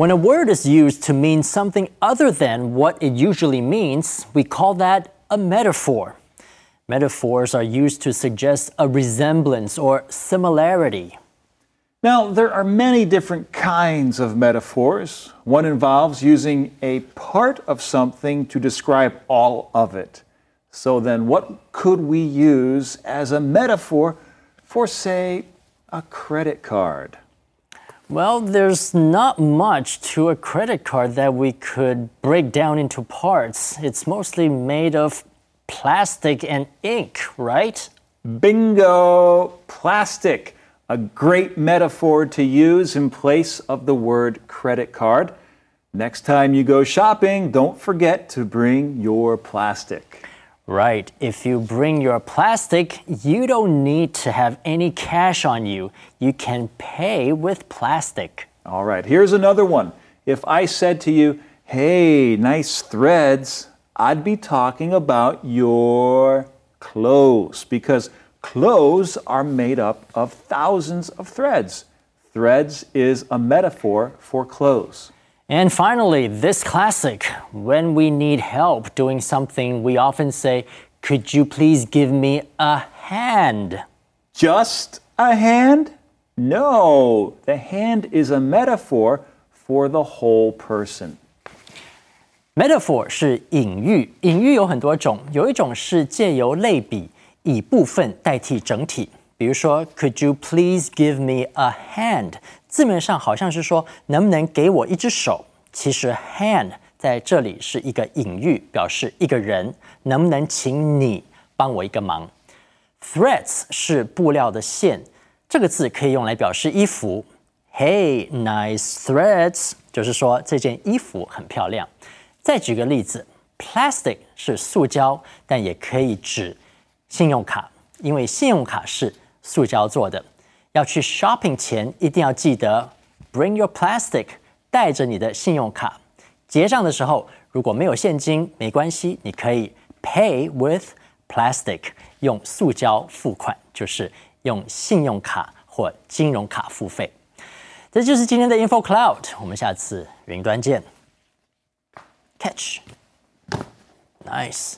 When a word is used to mean something other than what it usually means, we call that a metaphor. Metaphors are used to suggest a resemblance or similarity. Now, there are many different kinds of metaphors. One involves using a part of something to describe all of it. So, then, what could we use as a metaphor for, say, a credit card? Well, there's not much to a credit card that we could break down into parts. It's mostly made of plastic and ink, right? Bingo! Plastic. A great metaphor to use in place of the word credit card. Next time you go shopping, don't forget to bring your plastic. Right. If you bring your plastic, you don't need to have any cash on you. You can pay with plastic. All right, here's another one. If I said to you, hey, nice threads, I'd be talking about your clothes because clothes are made up of thousands of threads. Threads is a metaphor for clothes. And finally, this classic. When we need help doing something, we often say, Could you please give me a hand? Just a hand? No, the hand is a metaphor for the whole person. Metaphor 是隐喻，隐喻有很多种，有一种是借由类比，以部分代替整体。 比如说，Could you please give me a hand？字面上好像是说能不能给我一只手，其实 hand 在这里是一个隐喻，表示一个人能不能请你帮我一个忙。Threads 是布料的线，这个字可以用来表示衣服。Hey, nice threads，就是说这件衣服很漂亮。再举个例子，plastic 是塑胶，但也可以指信用卡，因为信用卡是塑胶做的。要去 shopping 前一定要记得 bring your plastic，带着你的信用卡。结账的时候如果没有现金没关系，你可以 pay with plastic，用塑胶付款，就是用信用卡或金融卡付费。这就是今天的 Info Cloud，我们下次云端见。catch. Nice.